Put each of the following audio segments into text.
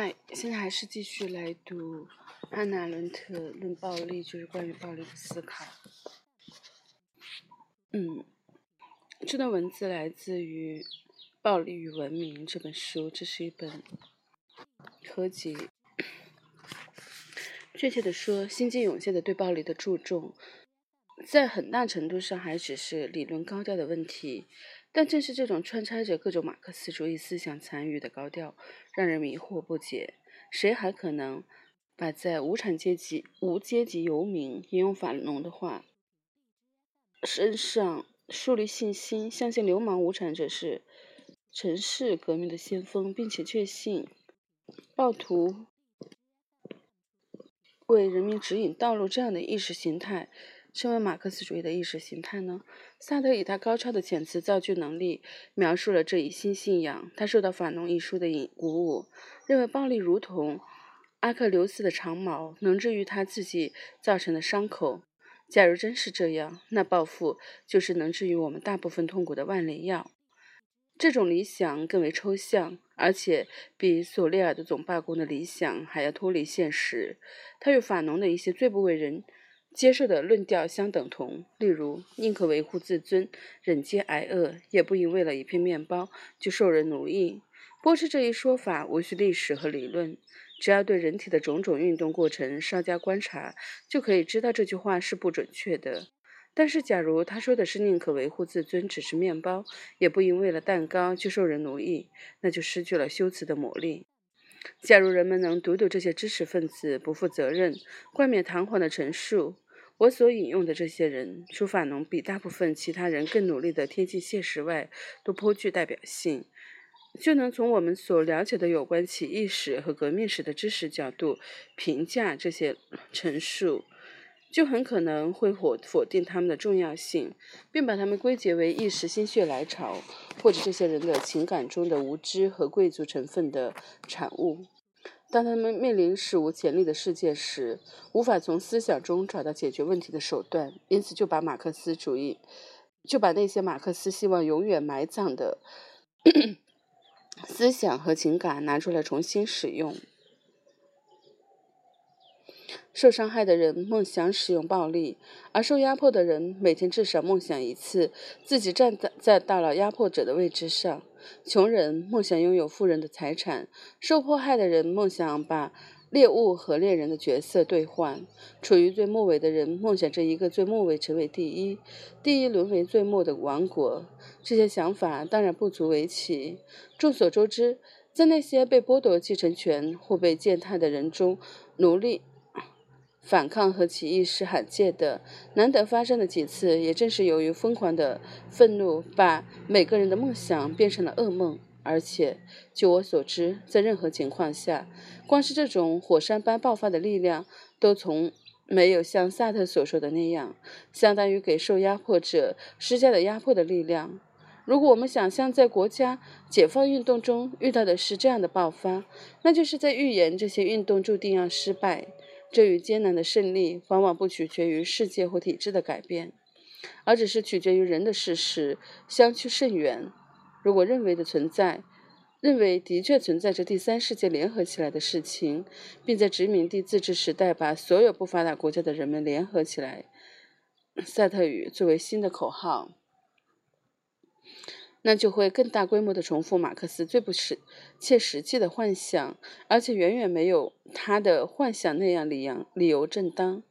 嗨，现在还是继续来读安娜·伦特《论暴力》，就是关于暴力的思考。嗯，这段文字来自于《暴力与文明》这本书，这是一本合集。确切的说，心境涌现的对暴力的注重，在很大程度上还只是理论高调的问题。但正是这种穿插着各种马克思主义思想残余的高调，让人迷惑不解。谁还可能把在无产阶级、无阶级游民引用法农的话身上树立信心，相信流氓无产者是城市革命的先锋，并且确信暴徒为人民指引道路这样的意识形态？身为马克思主义的意识形态呢？萨德以他高超的遣词造句能力描述了这一新信仰。他受到《法农》一书的引鼓舞，认为暴力如同阿克琉斯的长矛，能治愈他自己造成的伤口。假如真是这样，那报复就是能治愈我们大部分痛苦的万灵药。这种理想更为抽象，而且比索列尔的总罢工的理想还要脱离现实。他与法农的一些最不为人。接受的论调相等同，例如宁可维护自尊，忍饥挨饿，也不应为了一片面包就受人奴役。驳斥这一说法无需历史和理论，只要对人体的种种运动过程稍加观察，就可以知道这句话是不准确的。但是，假如他说的是宁可维护自尊，只吃面包，也不应为了蛋糕就受人奴役，那就失去了修辞的魔力。假如人们能读懂这些知识分子不负责任、冠冕堂皇的陈述，我所引用的这些人，除法农比大部分其他人更努力的贴近现实外，都颇具代表性，就能从我们所了解的有关起义史和革命史的知识角度评价这些陈述，就很可能会否否定他们的重要性，并把他们归结为一时心血来潮，或者这些人的情感中的无知和贵族成分的产物。当他们面临史无前例的世界时，无法从思想中找到解决问题的手段，因此就把马克思主义，就把那些马克思希望永远埋葬的 思想和情感拿出来重新使用。受伤害的人梦想使用暴力，而受压迫的人每天至少梦想一次自己站在在大脑压迫者的位置上。穷人梦想拥有富人的财产，受迫害的人梦想把猎物和猎人的角色兑换。处于最末尾的人梦想着一个最末尾成为第一，第一沦为最末的王国。这些想法当然不足为奇。众所周知，在那些被剥夺继承权或被践踏的人中，奴隶。反抗和起义是罕见的，难得发生的几次，也正是由于疯狂的愤怒把每个人的梦想变成了噩梦。而且，据我所知，在任何情况下，光是这种火山般爆发的力量，都从没有像萨特所说的那样，相当于给受压迫者施加的压迫的力量。如果我们想象在国家解放运动中遇到的是这样的爆发，那就是在预言这些运动注定要失败。这与艰难的胜利往往不取决于世界或体制的改变，而只是取决于人的事实，相去甚远。如果认为的存在，认为的确存在着第三世界联合起来的事情，并在殖民地自治时代把所有不发达国家的人们联合起来，赛特语作为新的口号。那就会更大规模地重复马克思最不实切实际的幻想，而且远远没有他的幻想那样理由理由正当。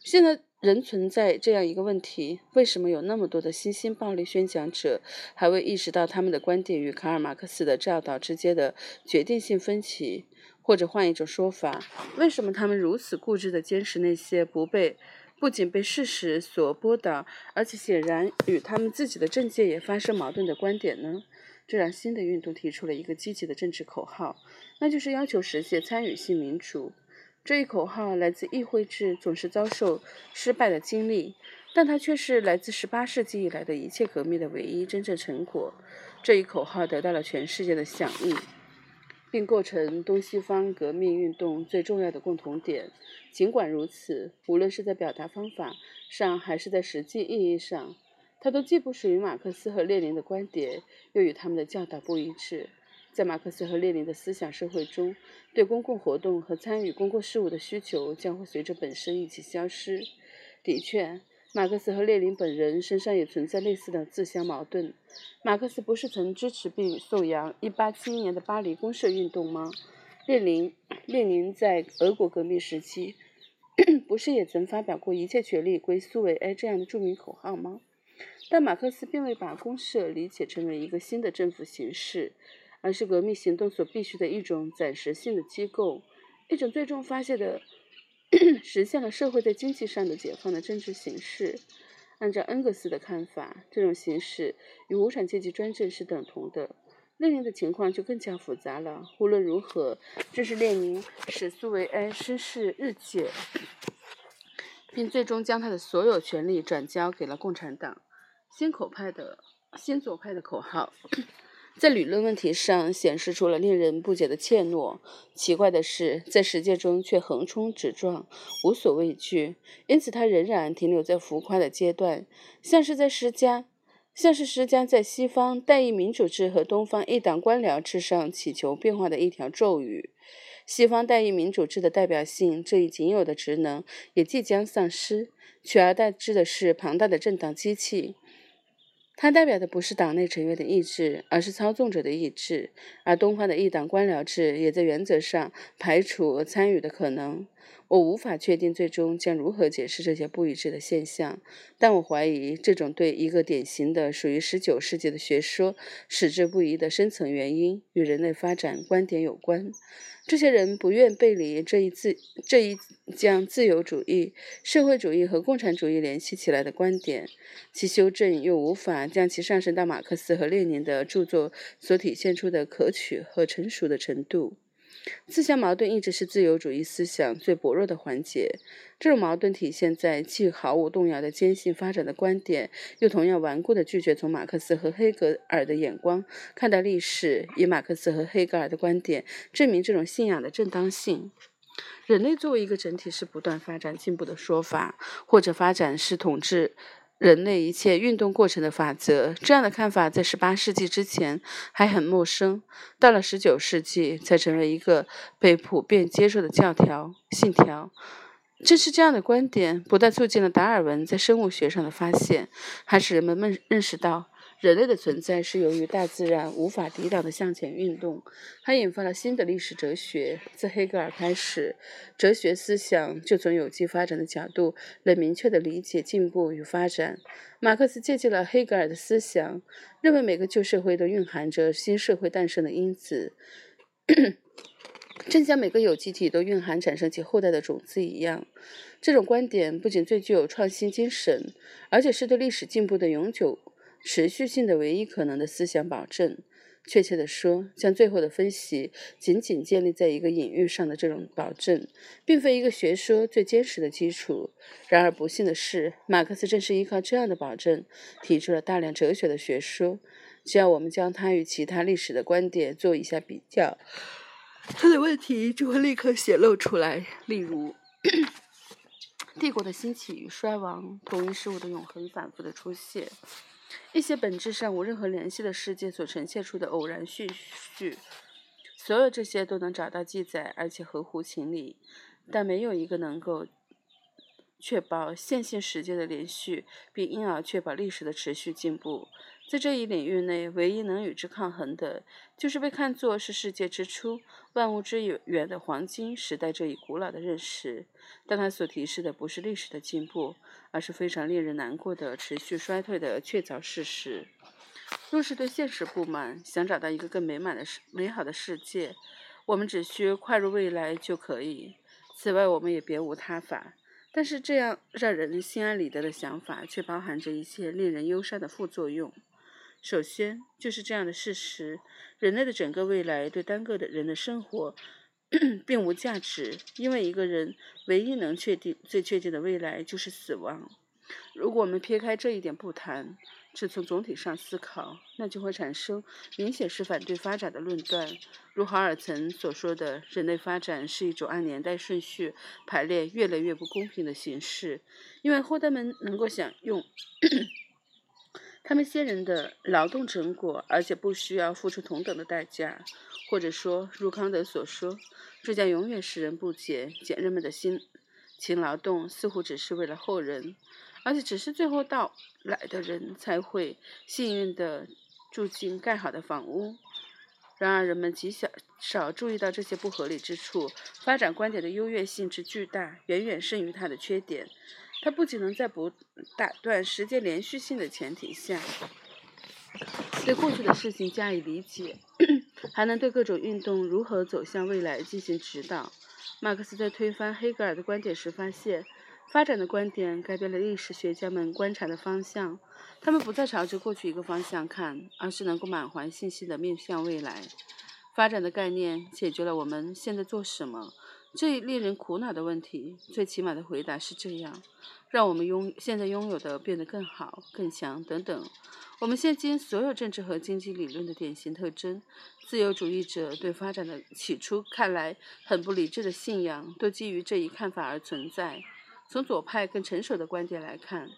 现在仍存在这样一个问题：为什么有那么多的新兴暴力宣讲者还未意识到他们的观点与卡尔马克思的教导之间的决定性分歧？或者换一种说法，为什么他们如此固执地坚持那些不被？不仅被事实所驳倒，而且显然与他们自己的政界也发生矛盾的观点呢？这让新的运动提出了一个积极的政治口号，那就是要求实现参与性民主。这一口号来自议会制总是遭受失败的经历，但它却是来自18世纪以来的一切革命的唯一真正成果。这一口号得到了全世界的响应。并构成东西方革命运动最重要的共同点。尽管如此，无论是在表达方法上，还是在实际意义上，它都既不属于马克思和列宁的观点，又与他们的教导不一致。在马克思和列宁的思想社会中，对公共活动和参与公共事务的需求将会随着本身一起消失。的确，马克思和列宁本人身上也存在类似的自相矛盾。马克思不是曾支持并颂扬1871年的巴黎公社运动吗？列宁，列宁在俄国革命时期，不是也曾发表过“一切权力归苏维埃”这样的著名口号吗？但马克思并未把公社理解成为一个新的政府形式，而是革命行动所必须的一种暂时性的机构，一种最终发现的 实现了社会在经济上的解放的政治形式。按照恩格斯的看法，这种形式与无产阶级专政是等同的。列宁的情况就更加复杂了。无论如何，这是列宁使苏维埃声势日渐，并最终将他的所有权力转交给了共产党。新口派的新左派的口号，在理论问题上显示出了令人不解的怯懦。奇怪的是，在实践中却横冲直撞，无所畏惧。因此，他仍然停留在浮夸的阶段，像是在施加，像是施加在西方代议民主制和东方一党官僚制上祈求变化的一条咒语。西方代议民主制的代表性这一仅有的职能也即将丧失，取而代之的是庞大的政党机器。它代表的不是党内成员的意志，而是操纵者的意志。而东方的一党官僚制也在原则上排除参与的可能。我无法确定最终将如何解释这些不一致的现象，但我怀疑这种对一个典型的属于19世纪的学说矢志不移的深层原因与人类发展观点有关。这些人不愿背离这一自这一将自由主义、社会主义和共产主义联系起来的观点，其修正又无法将其上升到马克思和列宁的著作所体现出的可取和成熟的程度。自相矛盾一直是自由主义思想最薄弱的环节。这种矛盾体现在既毫无动摇的坚信发展的观点，又同样顽固地拒绝从马克思和黑格尔的眼光看待历史，以马克思和黑格尔的观点证明这种信仰的正当性。人类作为一个整体是不断发展进步的说法，或者发展是统治。人类一切运动过程的法则，这样的看法在十八世纪之前还很陌生，到了十九世纪才成为一个被普遍接受的教条信条。正是这样的观点，不但促进了达尔文在生物学上的发现，还使人们认认识到。人类的存在是由于大自然无法抵挡的向前运动，还引发了新的历史哲学。自黑格尔开始，哲学思想就从有机发展的角度来明确地理解进步与发展。马克思借鉴了黑格尔的思想，认为每个旧社会都蕴含着新社会诞生的因子，正像每个有机体都蕴含产生其后代的种子一样。这种观点不仅最具有创新精神，而且是对历史进步的永久。持续性的唯一可能的思想保证，确切地说，将最后的分析仅仅建立在一个隐喻上的这种保证，并非一个学说最坚实的基础。然而，不幸的是，马克思正是依靠这样的保证，提出了大量哲学的学说。只要我们将他与其他历史的观点做一下比较，他的问题就会立刻显露出来。例如，帝国的兴起与衰亡，同一事物的永恒反复的出现。一些本质上无任何联系的世界所呈现出的偶然序序，所有这些都能找到记载，而且合乎情理，但没有一个能够确保线性时间的连续，并因而确保历史的持续进步。在这一领域内，唯一能与之抗衡的，就是被看作是世界之初、万物之源的黄金时代这一古老的认识。但它所提示的不是历史的进步，而是非常令人难过的持续衰退的确凿事实。若是对现实不满，想找到一个更美满的世、美好的世界，我们只需跨入未来就可以。此外，我们也别无他法。但是，这样让人心安理得的想法，却包含着一些令人忧伤的副作用。首先，就是这样的事实：人类的整个未来对单个的人的生活 并无价值，因为一个人唯一能确定、最确定的未来就是死亡。如果我们撇开这一点不谈，只从总体上思考，那就会产生明显是反对发展的论断。如豪尔岑所说的，人类发展是一种按年代顺序排列、越来越不公平的形式，因为后代们能够享用。他们先人的劳动成果，而且不需要付出同等的代价。或者说，如康德所说，这将永远使人不解：简人们的心勤劳动似乎只是为了后人，而且只是最后到来的人才会幸运地住进盖好的房屋。然而，人们极少少注意到这些不合理之处。发展观点的优越性之巨大，远远胜于它的缺点。它不仅能在不打断时间连续性的前提下，对过去的事情加以理解，还能对各种运动如何走向未来进行指导。马克思在推翻黑格尔的观点时发现，发展的观点改变了历史学家们观察的方向。他们不再朝着过去一个方向看，而是能够满怀信心地面向未来。发展的概念解决了我们现在做什么这一令人苦恼的问题。最起码的回答是这样。让我们拥现在拥有的变得更好、更强等等。我们现今所有政治和经济理论的典型特征，自由主义者对发展的起初看来很不理智的信仰，都基于这一看法而存在。从左派更成熟的观点来看，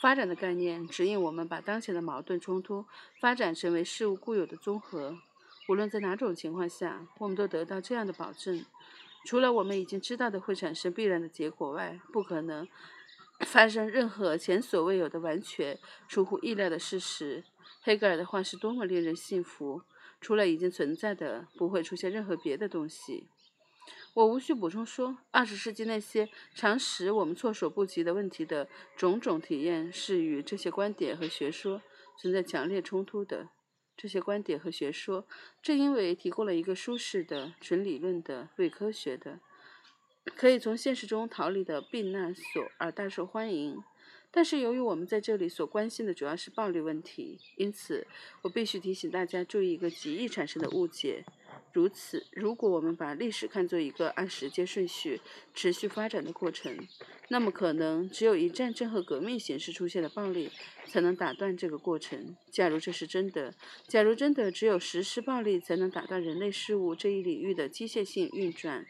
发展的概念指引我们把当前的矛盾冲突发展成为事物固有的综合。无论在哪种情况下，我们都得到这样的保证：除了我们已经知道的会产生必然的结果外，不可能。发生任何前所未有的、完全出乎意料的事实。黑格尔的话是多么令人信服！除了已经存在的，不会出现任何别的东西。我无需补充说，二十世纪那些常使我们措手不及的问题的种种体验，是与这些观点和学说存在强烈冲突的。这些观点和学说正因为提供了一个舒适的、纯理论的、伪科学的。可以从现实中逃离的避难所而大受欢迎，但是由于我们在这里所关心的主要是暴力问题，因此我必须提醒大家注意一个极易产生的误解。如此，如果我们把历史看作一个按时间顺序持续发展的过程，那么可能只有以战争和革命形式出现的暴力才能打断这个过程。假如这是真的，假如真的只有实施暴力才能打断人类事物这一领域的机械性运转，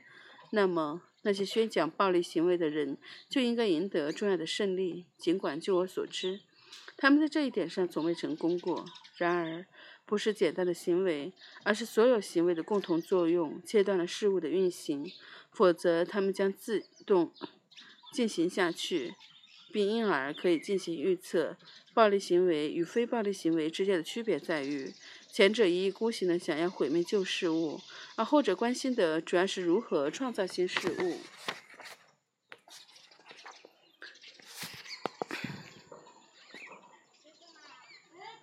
那么。那些宣讲暴力行为的人就应该赢得重要的胜利，尽管就我所知，他们在这一点上从未成功过。然而，不是简单的行为，而是所有行为的共同作用切断了事物的运行，否则他们将自动进行下去，并因而可以进行预测。暴力行为与非暴力行为之间的区别在于。前者一意孤行的想要毁灭旧事物，而后者关心的主要是如何创造新事物。